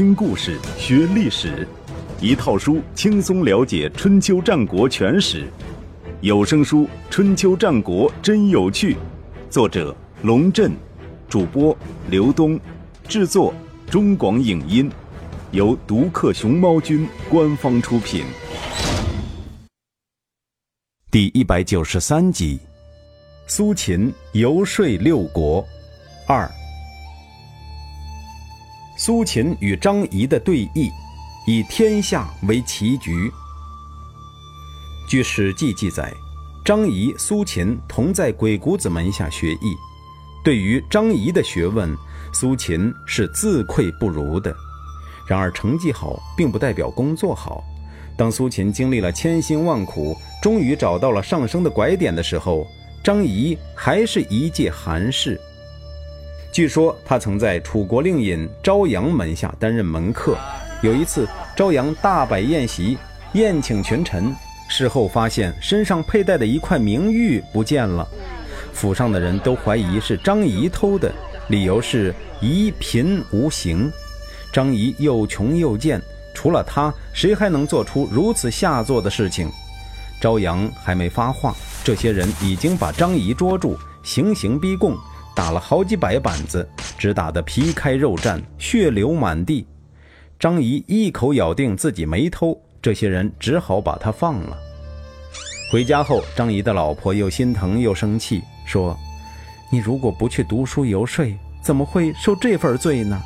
听故事学历史，一套书轻松了解春秋战国全史。有声书《春秋战国真有趣》，作者龙震，主播刘东，制作中广影音，由独克熊猫君官方出品。第一百九十三集：苏秦游说六国二。苏秦与张仪的对弈，以天下为棋局。据《史记》记载，张仪、苏秦同在鬼谷子门下学艺。对于张仪的学问，苏秦是自愧不如的。然而，成绩好并不代表工作好。当苏秦经历了千辛万苦，终于找到了上升的拐点的时候，张仪还是一介寒士。据说他曾在楚国令尹朝阳门下担任门客。有一次，朝阳大摆宴席，宴请群臣。事后发现身上佩戴的一块名玉不见了，府上的人都怀疑是张仪偷的，理由是仪贫无形。张仪又穷又贱，除了他，谁还能做出如此下作的事情？朝阳还没发话，这些人已经把张仪捉住，行刑逼供。打了好几百板子，只打得皮开肉绽，血流满地。张仪一口咬定自己没偷，这些人只好把他放了。回家后，张仪的老婆又心疼又生气，说：“你如果不去读书游说，怎么会受这份罪呢？”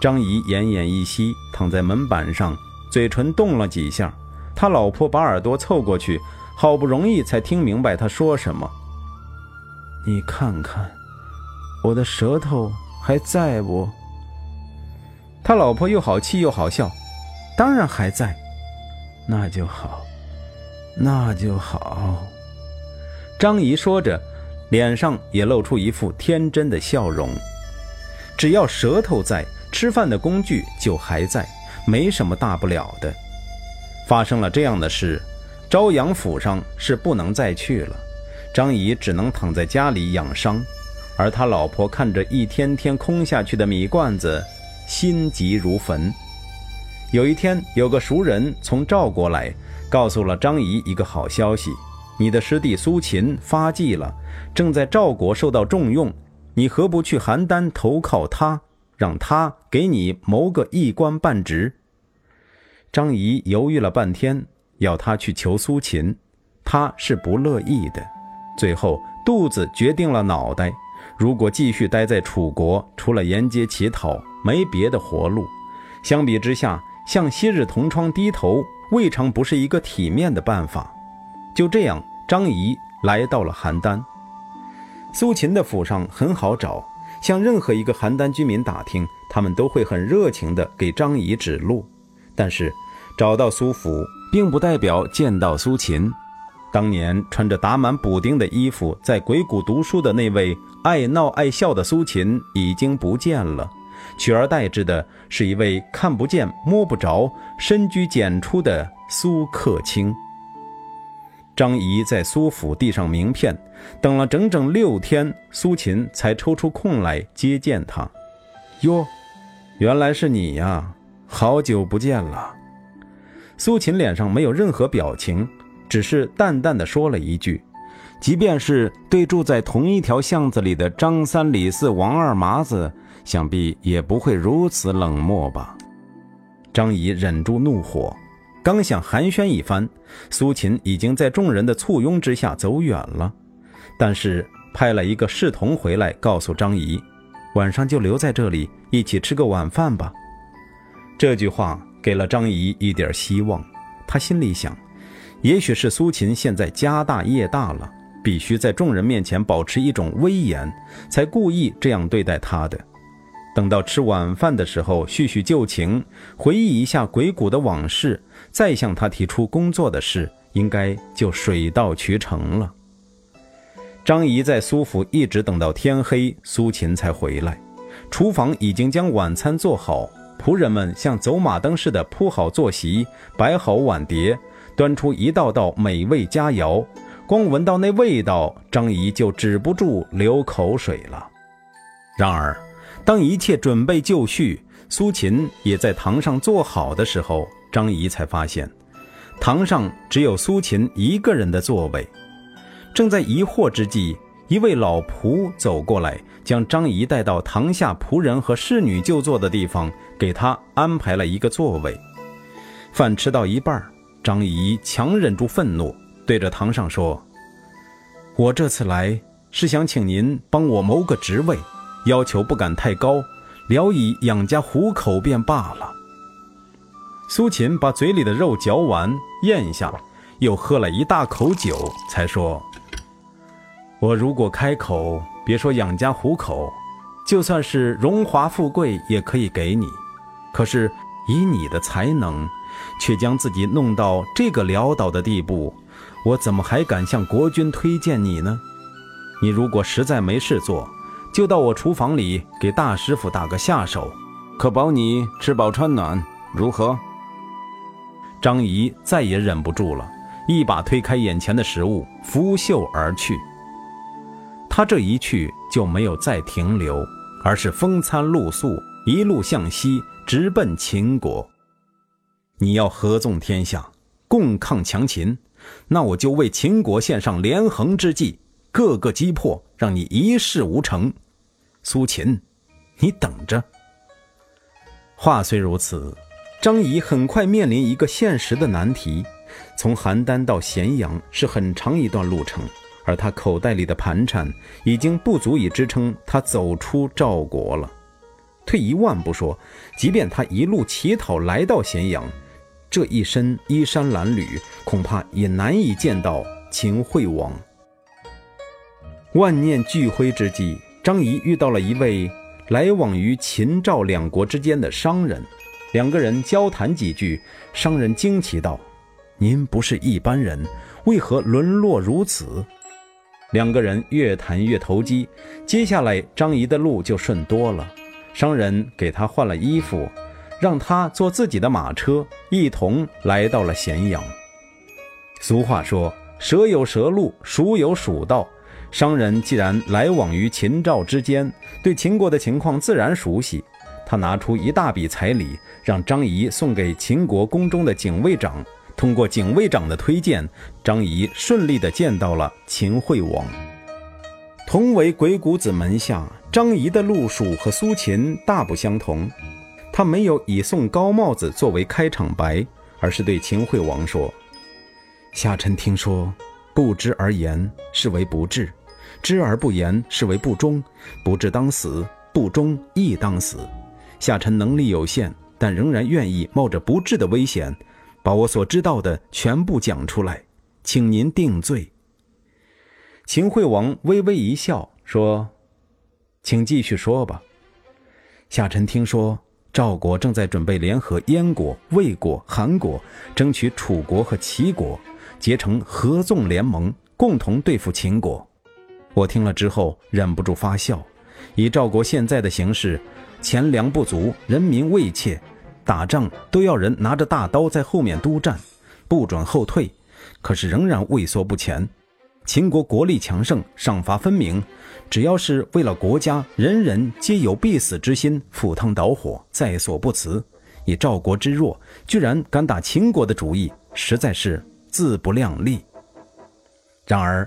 张仪奄奄一息，躺在门板上，嘴唇动了几下。他老婆把耳朵凑过去，好不容易才听明白他说什么。你看看。我的舌头还在不？他老婆又好气又好笑，当然还在，那就好，那就好。张仪说着，脸上也露出一副天真的笑容。只要舌头在，吃饭的工具就还在，没什么大不了的。发生了这样的事，朝阳府上是不能再去了，张仪只能躺在家里养伤。而他老婆看着一天天空下去的米罐子，心急如焚。有一天，有个熟人从赵国来，告诉了张仪一个好消息：你的师弟苏秦发迹了，正在赵国受到重用。你何不去邯郸投靠他，让他给你谋个一官半职？张仪犹豫了半天，要他去求苏秦，他是不乐意的。最后，肚子决定了脑袋。如果继续待在楚国，除了沿街乞讨，没别的活路。相比之下，向昔日同窗低头，未尝不是一个体面的办法。就这样，张仪来到了邯郸。苏秦的府上很好找，向任何一个邯郸居民打听，他们都会很热情地给张仪指路。但是，找到苏府，并不代表见到苏秦。当年穿着打满补丁的衣服，在鬼谷读书的那位爱闹爱笑的苏秦已经不见了，取而代之的是一位看不见摸不着、深居简出的苏克卿。张仪在苏府递上名片，等了整整六天，苏秦才抽出空来接见他。哟，原来是你呀！好久不见了。苏秦脸上没有任何表情。只是淡淡的说了一句：“即便是对住在同一条巷子里的张三李四王二麻子，想必也不会如此冷漠吧？”张仪忍住怒火，刚想寒暄一番，苏秦已经在众人的簇拥之下走远了。但是派了一个侍童回来，告诉张仪：“晚上就留在这里，一起吃个晚饭吧。”这句话给了张仪一点希望，他心里想。也许是苏秦现在家大业大了，必须在众人面前保持一种威严，才故意这样对待他的。等到吃晚饭的时候，叙叙旧情，回忆一下鬼谷的往事，再向他提出工作的事，应该就水到渠成了。张仪在苏府一直等到天黑，苏秦才回来。厨房已经将晚餐做好，仆人们像走马灯似的铺好坐席，摆好碗碟。端出一道道美味佳肴，光闻到那味道，张仪就止不住流口水了。然而，当一切准备就绪，苏秦也在堂上坐好的时候，张仪才发现，堂上只有苏秦一个人的座位。正在疑惑之际，一位老仆走过来，将张仪带到堂下仆人和侍女就坐的地方，给他安排了一个座位。饭吃到一半，张仪强忍住愤怒，对着堂上说：“我这次来是想请您帮我谋个职位，要求不敢太高。”聊以养家糊口便罢了。苏秦把嘴里的肉嚼完，咽下，又喝了一大口酒，才说：“我如果开口，别说养家糊口，就算是荣华富贵也可以给你。可是以你的才能，却将自己弄到这个潦倒的地步，我怎么还敢向国君推荐你呢？你如果实在没事做。”就到我厨房里给大师傅打个下手，可保你吃饱穿暖，如何？张仪再也忍不住了，一把推开眼前的食物，拂袖而去。他这一去就没有再停留，而是风餐露宿，一路向西，直奔秦国。你要合纵天下，共抗强秦，那我就为秦国献上连横之计，各个击破，让你一事无成。苏秦，你等着。话虽如此，张仪很快面临一个现实的难题：从邯郸到咸阳是很长一段路程，而他口袋里的盘缠已经不足以支撑他走出赵国了。退一万步说，即便他一路乞讨来到咸阳，这一身衣衫褴褛，恐怕也难以见到秦惠王。万念俱灰之际。张仪遇到了一位来往于秦赵两国之间的商人，两个人交谈几句，商人惊奇道：“您不是一般人，为何沦落如此？”两个人越谈越投机，接下来张仪的路就顺多了。商人给他换了衣服，让他坐自己的马车，一同来到了咸阳。俗话说：“蛇有蛇路，鼠有鼠道。”商人既然来往于秦赵之间，对秦国的情况自然熟悉。他拿出一大笔彩礼，让张仪送给秦国宫中的警卫长。通过警卫长的推荐，张仪顺利地见到了秦惠王。同为鬼谷子门下，张仪的路数和苏秦大不相同。他没有以送高帽子作为开场白，而是对秦惠王说：“下臣听说，不知而言，是为不智。”知而不言，是为不忠；不智当死，不忠亦当死。下臣能力有限，但仍然愿意冒着不智的危险，把我所知道的全部讲出来，请您定罪。秦惠王微微一笑，说：“请继续说吧。”下臣听说，赵国正在准备联合燕国、魏国、韩国，争取楚国和齐国，结成合纵联盟，共同对付秦国。我听了之后忍不住发笑。以赵国现在的形势，钱粮不足，人民畏怯，打仗都要人拿着大刀在后面督战，不准后退，可是仍然畏缩不前。秦国国力强盛，赏罚分明，只要是为了国家，人人皆有必死之心，赴汤蹈火，在所不辞。以赵国之弱，居然敢打秦国的主意，实在是自不量力。然而。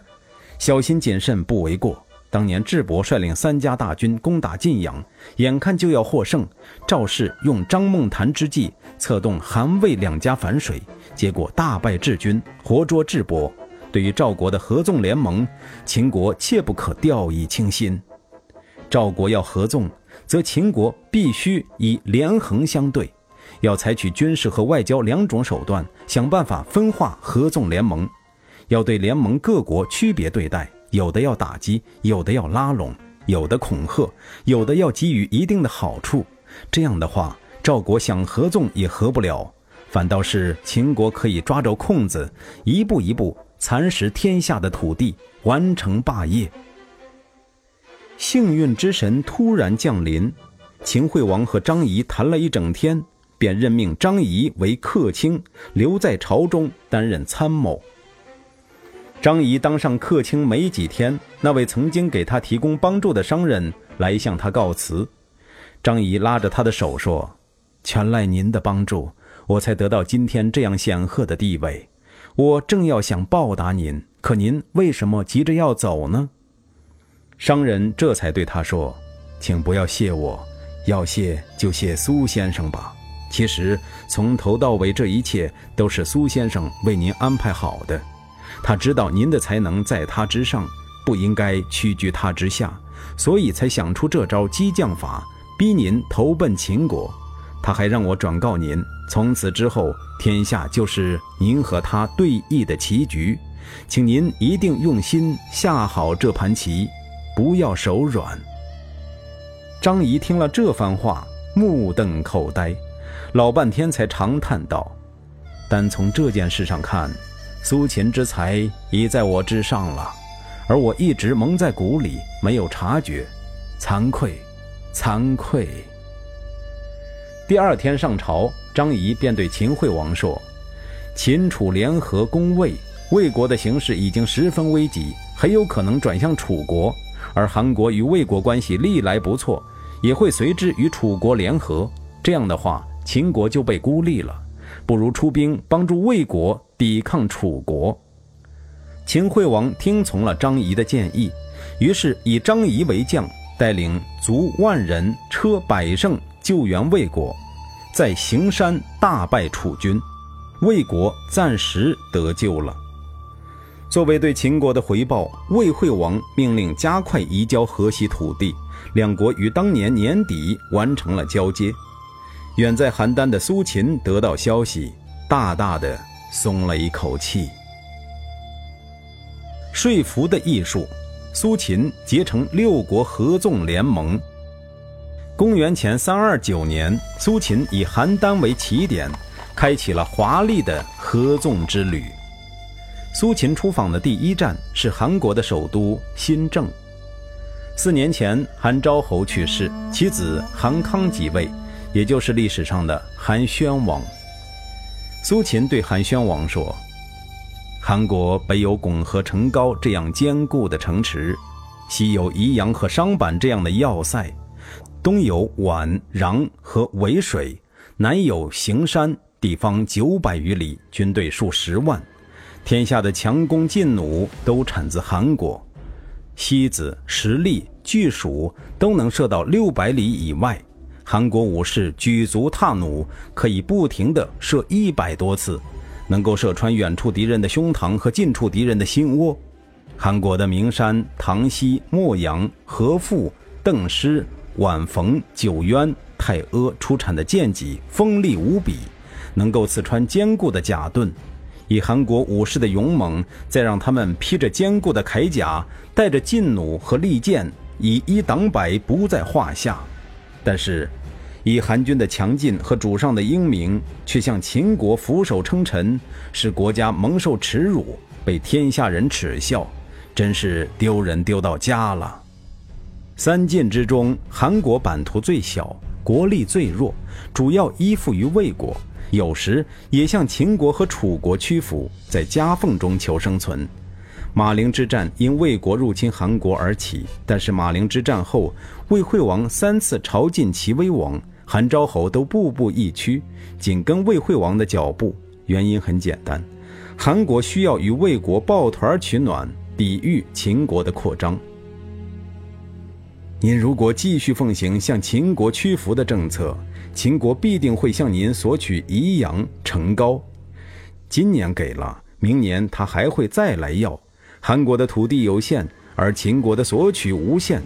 小心谨慎不为过。当年智伯率领三家大军攻打晋阳，眼看就要获胜，赵氏用张孟谈之计策动韩魏两家反水，结果大败智军，活捉智伯。对于赵国的合纵联盟，秦国切不可掉以轻心。赵国要合纵，则秦国必须以连横相对，要采取军事和外交两种手段，想办法分化合纵联盟。要对联盟各国区别对待，有的要打击，有的要拉拢，有的恐吓，有的要给予一定的好处。这样的话，赵国想合纵也合不了，反倒是秦国可以抓着空子，一步一步蚕食天下的土地，完成霸业。幸运之神突然降临，秦惠王和张仪谈了一整天，便任命张仪为客卿，留在朝中担任参谋。张仪当上客卿没几天，那位曾经给他提供帮助的商人来向他告辞。张仪拉着他的手说：“全赖您的帮助，我才得到今天这样显赫的地位。我正要想报答您，可您为什么急着要走呢？”商人这才对他说：“请不要谢我，要谢就谢苏先生吧。其实从头到尾，这一切都是苏先生为您安排好的。他知道您的才能在他之上，不应该屈居他之下，所以才想出这招激将法，逼您投奔秦国。他还让我转告您，从此之后，天下就是您和他对弈的棋局，请您一定用心下好这盘棋。”不要手软。张仪听了这番话，目瞪口呆，老半天才长叹道：“单从这件事上看，苏秦之才已在我之上了，而我一直蒙在鼓里，没有察觉，惭愧，惭愧。”第二天上朝，张仪便对秦惠王说：“秦楚联合攻魏，魏国的形势已经十分危急，很有可能转向楚国。”而韩国与魏国关系历来不错，也会随之与楚国联合。这样的话，秦国就被孤立了。不如出兵帮助魏国抵抗楚国。秦惠王听从了张仪的建议，于是以张仪为将，带领卒万人、车百乘救援魏国，在行山大败楚军，魏国暂时得救了。作为对秦国的回报，魏惠王命令加快移交河西土地，两国于当年年底完成了交接。远在邯郸的苏秦得到消息，大大的松了一口气。说服的艺术，苏秦结成六国合纵联盟。公元前三二九年，苏秦以邯郸为起点，开启了华丽的合纵之旅。苏秦出访的第一站是韩国的首都新郑。四年前，韩昭侯去世，其子韩康即位，也就是历史上的韩宣王。苏秦对韩宣王说：“韩国北有巩和成高这样坚固的城池，西有宜阳和商板这样的要塞，东有宛、壤和渭水，南有行山，地方九百余里，军队数十万。”天下的强弓劲弩都产自韩国，西子、石砾、巨鼠都能射到六百里以外。韩国武士举足踏弩，可以不停地射一百多次，能够射穿远处敌人的胸膛和近处敌人的心窝。韩国的名山、唐西、莫阳、河父、邓师、宛冯、九渊、太阿出产的剑戟锋利无比，能够刺穿坚固的甲盾。以韩国武士的勇猛，再让他们披着坚固的铠甲，带着劲弩和利剑，以一挡百不在话下。但是，以韩军的强劲和主上的英明，却向秦国俯首称臣，使国家蒙受耻辱，被天下人耻笑，真是丢人丢到家了。三晋之中，韩国版图最小，国力最弱，主要依附于魏国。有时也向秦国和楚国屈服，在夹缝中求生存。马陵之战因魏国入侵韩国而起，但是马陵之战后，魏惠王三次朝觐齐威王，韩昭侯都步步一趋，紧跟魏惠王的脚步。原因很简单，韩国需要与魏国抱团取暖，抵御秦国的扩张。您如果继续奉行向秦国屈服的政策，秦国必定会向您索取宜阳、成高。今年给了，明年他还会再来要。韩国的土地有限，而秦国的索取无限，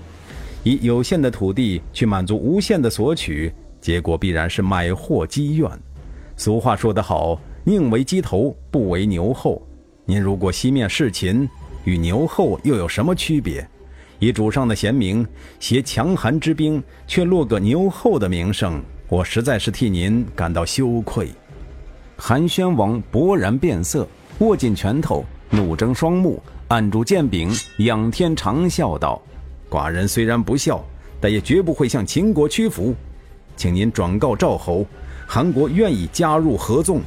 以有限的土地去满足无限的索取，结果必然是买货积怨。俗话说得好，宁为鸡头，不为牛后。您如果西面事秦，与牛后又有什么区别？以主上的贤明，携强韩之兵，却落个牛后的名声，我实在是替您感到羞愧。韩宣王勃然变色，握紧拳头，怒睁双目，按住剑柄，仰天长啸道：“寡人虽然不孝，但也绝不会向秦国屈服。请您转告赵侯，韩国愿意加入合纵。”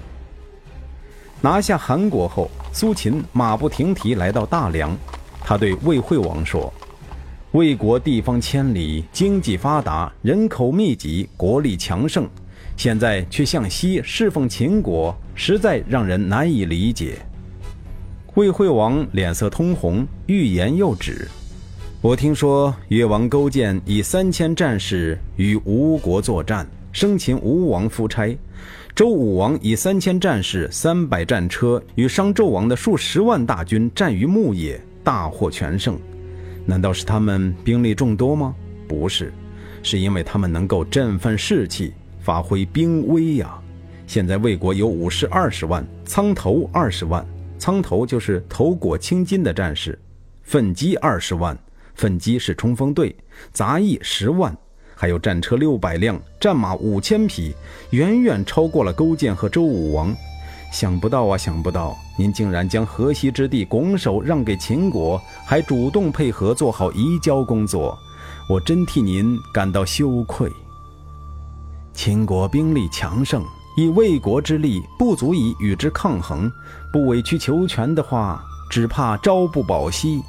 拿下韩国后，苏秦马不停蹄来到大梁，他对魏惠王说。魏国地方千里，经济发达，人口密集，国力强盛，现在却向西侍奉秦国，实在让人难以理解。魏惠王脸色通红，欲言又止。我听说越王勾践以三千战士与吴国作战，生擒吴王夫差；周武王以三千战士、三百战车与商纣王的数十万大军战于牧野，大获全胜。难道是他们兵力众多吗？不是，是因为他们能够振奋士气，发挥兵威呀。现在魏国有武士二十万，苍头二十万，苍头就是头裹青筋的战士；奋击二十万。奋击是冲锋队，杂役十万，还有战车六百辆，战马五千匹，远远超过了勾践和周武王。想不到啊，想不到，您竟然将河西之地拱手让给秦国，还主动配合做好移交工作，我真替您感到羞愧。秦国兵力强盛，以魏国之力不足以与之抗衡，不委曲求全的话，只怕朝不保夕。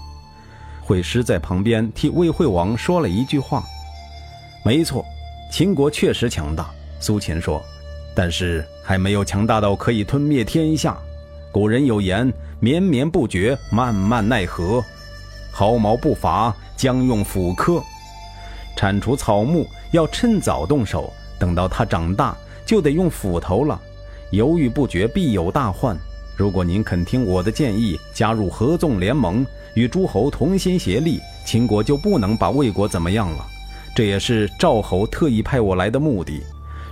惠师在旁边替魏惠王说了一句话：“没错，秦国确实强大。”苏秦说：“但是还没有强大到可以吞灭天下。古人有言：‘绵绵不绝，慢慢奈何；毫毛不拔，将用斧刻。’铲除草木要趁早动手，等到它长大，就得用斧头了。犹豫不决，必有大患。如果您肯听我的建议，加入合纵联盟。”与诸侯同心协力，秦国就不能把魏国怎么样了。这也是赵侯特意派我来的目的。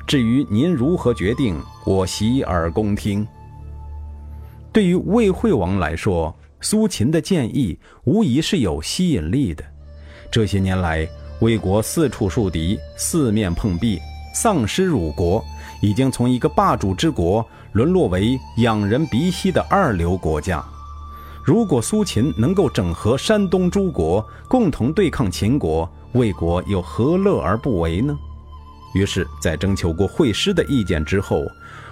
至于您如何决定，我洗耳恭听。对于魏惠王来说，苏秦的建议无疑是有吸引力的。这些年来，魏国四处树敌，四面碰壁，丧失辱国，已经从一个霸主之国沦落为仰人鼻息的二流国家。如果苏秦能够整合山东诸国，共同对抗秦国，魏国又何乐而不为呢？于是，在征求过惠师的意见之后，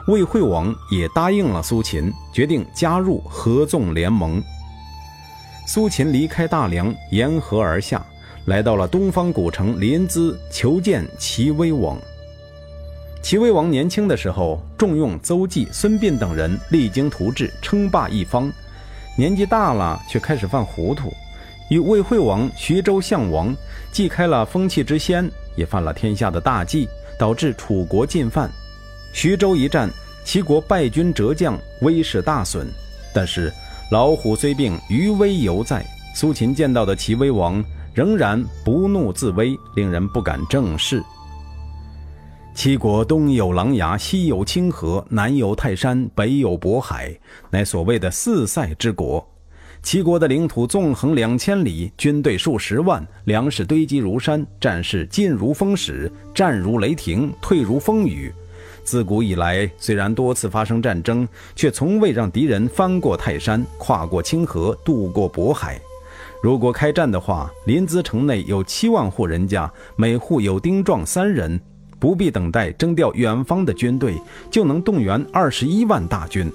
魏惠王也答应了苏秦，决定加入合纵联盟。苏秦离开大梁，沿河而下，来到了东方古城临淄，求见齐威王。齐威王年轻的时候，重用邹忌、孙膑等人，励精图治，称霸一方。年纪大了，却开始犯糊涂，与魏惠王、徐州相王既开了风气之先，也犯了天下的大忌，导致楚国进犯。徐州一战，齐国败军折将，威势大损。但是老虎虽病，余威犹在。苏秦见到的齐威王仍然不怒自威，令人不敢正视。齐国东有琅琊，西有清河，南有泰山，北有渤海，乃所谓的四塞之国。齐国的领土纵横两千里，军队数十万，粮食堆积如山，战事进如风矢，战如雷霆，退如风雨。自古以来，虽然多次发生战争，却从未让敌人翻过泰山，跨过清河，渡过渤海。如果开战的话，临淄城内有七万户人家，每户有丁壮三人。不必等待征调远方的军队，就能动员二十一万大军，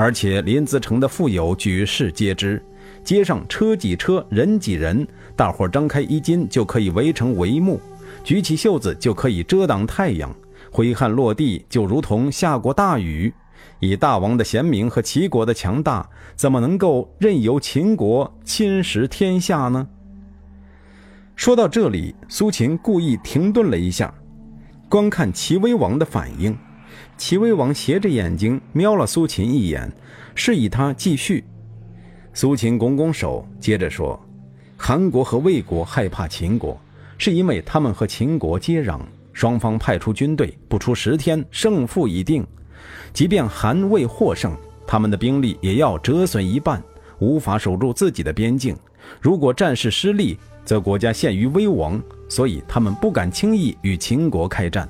而且临淄城的富有举世皆知，街上车挤车，人挤人，大伙张开衣襟就可以围成帷幕，举起袖子就可以遮挡太阳，挥汗落地就如同下过大雨。以大王的贤明和齐国的强大，怎么能够任由秦国侵蚀天下呢？说到这里，苏秦故意停顿了一下。观看齐威王的反应，齐威王斜着眼睛瞄了苏秦一眼，示意他继续。苏秦拱拱手，接着说：“韩国和魏国害怕秦国，是因为他们和秦国接壤，双方派出军队，不出十天，胜负已定。即便韩魏获胜，他们的兵力也要折损一半，无法守住自己的边境。如果战事失利，则国家陷于危亡。”所以他们不敢轻易与秦国开战，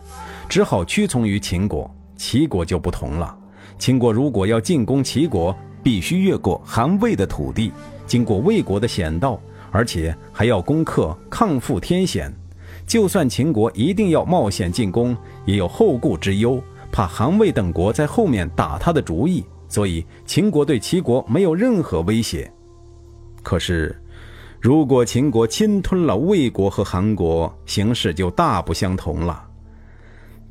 只好屈从于秦国。齐国就不同了，秦国如果要进攻齐国，必须越过韩魏的土地，经过魏国的险道，而且还要攻克抗覆天险。就算秦国一定要冒险进攻，也有后顾之忧，怕韩魏等国在后面打他的主意。所以秦国对齐国没有任何威胁。可是。如果秦国侵吞了魏国和韩国，形势就大不相同了。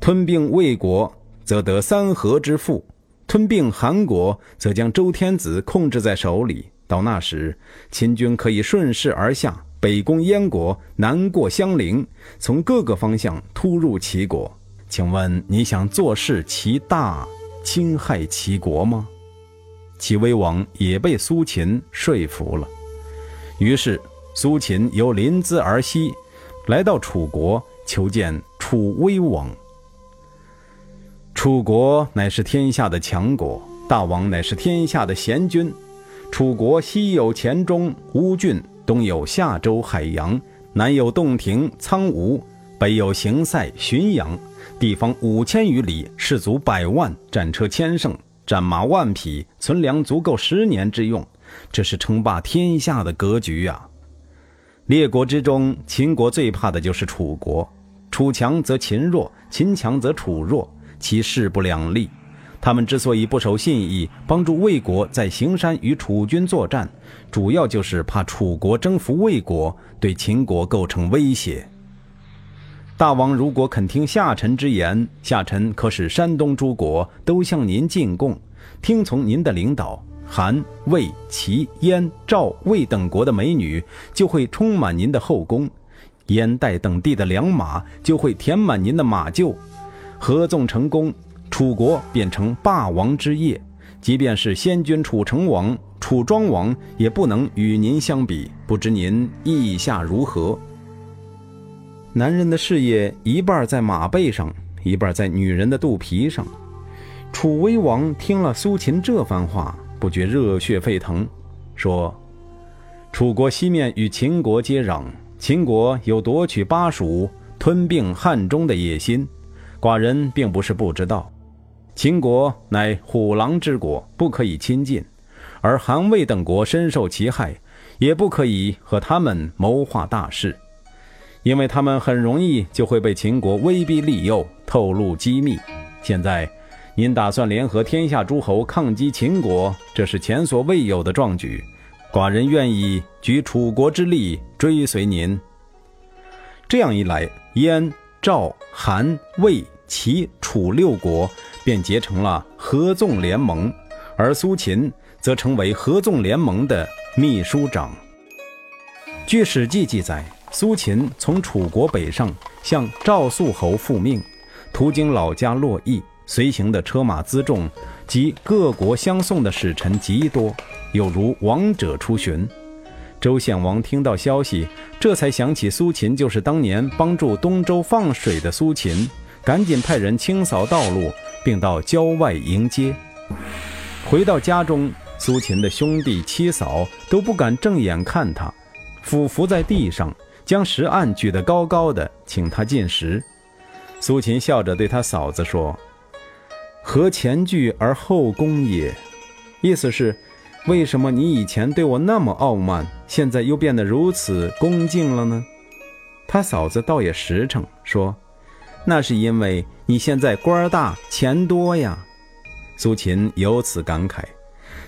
吞并魏国，则得三河之富；吞并韩国，则将周天子控制在手里。到那时，秦军可以顺势而下，北攻燕国，南过襄陵，从各个方向突入齐国。请问你想坐视其大，侵害齐国吗？齐威王也被苏秦说服了。于是，苏秦由临淄而西，来到楚国求见楚威王。楚国乃是天下的强国，大王乃是天下的贤君。楚国西有黔中、乌郡，东有夏州、海阳，南有洞庭、苍梧，北有行塞、浔阳，地方五千余里，士卒百万，战车千乘，战马万匹，存粮足够十年之用。这是称霸天下的格局啊！列国之中，秦国最怕的就是楚国。楚强则秦弱，秦强则楚弱，其势不两立。他们之所以不守信义，帮助魏国在行山与楚军作战，主要就是怕楚国征服魏国，对秦国构成威胁。大王如果肯听下臣之言，下臣可使山东诸国都向您进贡，听从您的领导。韩、魏、齐、燕、赵、魏等国的美女就会充满您的后宫，燕代等地的良马就会填满您的马厩。合纵成功，楚国变成霸王之业。即便是先君楚成王、楚庄王，也不能与您相比。不知您意下如何？男人的事业一半在马背上，一半在女人的肚皮上。楚威王听了苏秦这番话。不觉热血沸腾，说：“楚国西面与秦国接壤，秦国有夺取巴蜀、吞并汉中的野心。寡人并不是不知道，秦国乃虎狼之国，不可以亲近；而韩魏等国深受其害，也不可以和他们谋划大事，因为他们很容易就会被秦国威逼利诱，透露机密。现在。”您打算联合天下诸侯抗击秦国，这是前所未有的壮举。寡人愿意举楚国之力追随您。这样一来，燕、赵、韩、魏、齐、楚六国便结成了合纵联盟，而苏秦则成为合纵联盟的秘书长。据《史记》记载，苏秦从楚国北上，向赵肃侯复命，途经老家洛邑。随行的车马辎重及各国相送的使臣极多，有如王者出巡。周献王听到消息，这才想起苏秦就是当年帮助东周放水的苏秦，赶紧派人清扫道路，并到郊外迎接。回到家中，苏秦的兄弟妻嫂都不敢正眼看他，俯伏在地上，将食案举得高高的，请他进食。苏秦笑着对他嫂子说。何前倨而后恭也？意思是，为什么你以前对我那么傲慢，现在又变得如此恭敬了呢？他嫂子倒也实诚，说：“那是因为你现在官大钱多呀。”苏秦由此感慨：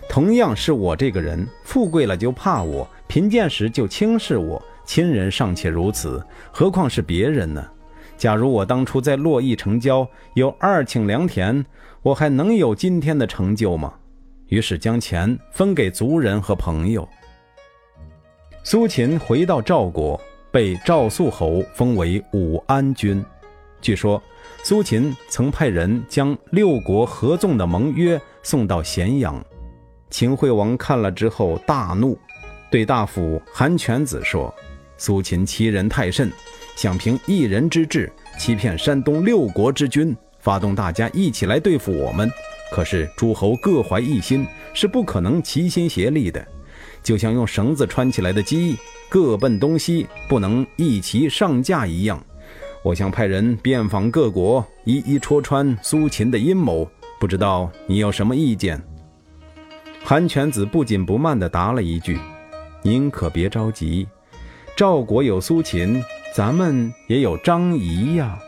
同样是我这个人，富贵了就怕我，贫贱时就轻视我，亲人尚且如此，何况是别人呢？假如我当初在洛邑城郊有二顷良田，我还能有今天的成就吗？于是将钱分给族人和朋友。苏秦回到赵国，被赵肃侯封为武安君。据说，苏秦曾派人将六国合纵的盟约送到咸阳。秦惠王看了之后大怒，对大夫韩全子说：“苏秦欺人太甚。”想凭一人之智欺骗山东六国之君，发动大家一起来对付我们。可是诸侯各怀一心，是不可能齐心协力的。就像用绳子穿起来的鸡，各奔东西，不能一齐上架一样。我想派人遍访各国，一一戳穿苏秦的阴谋。不知道你有什么意见？韩全子不紧不慢地答了一句：“您可别着急，赵国有苏秦。”咱们也有张仪呀。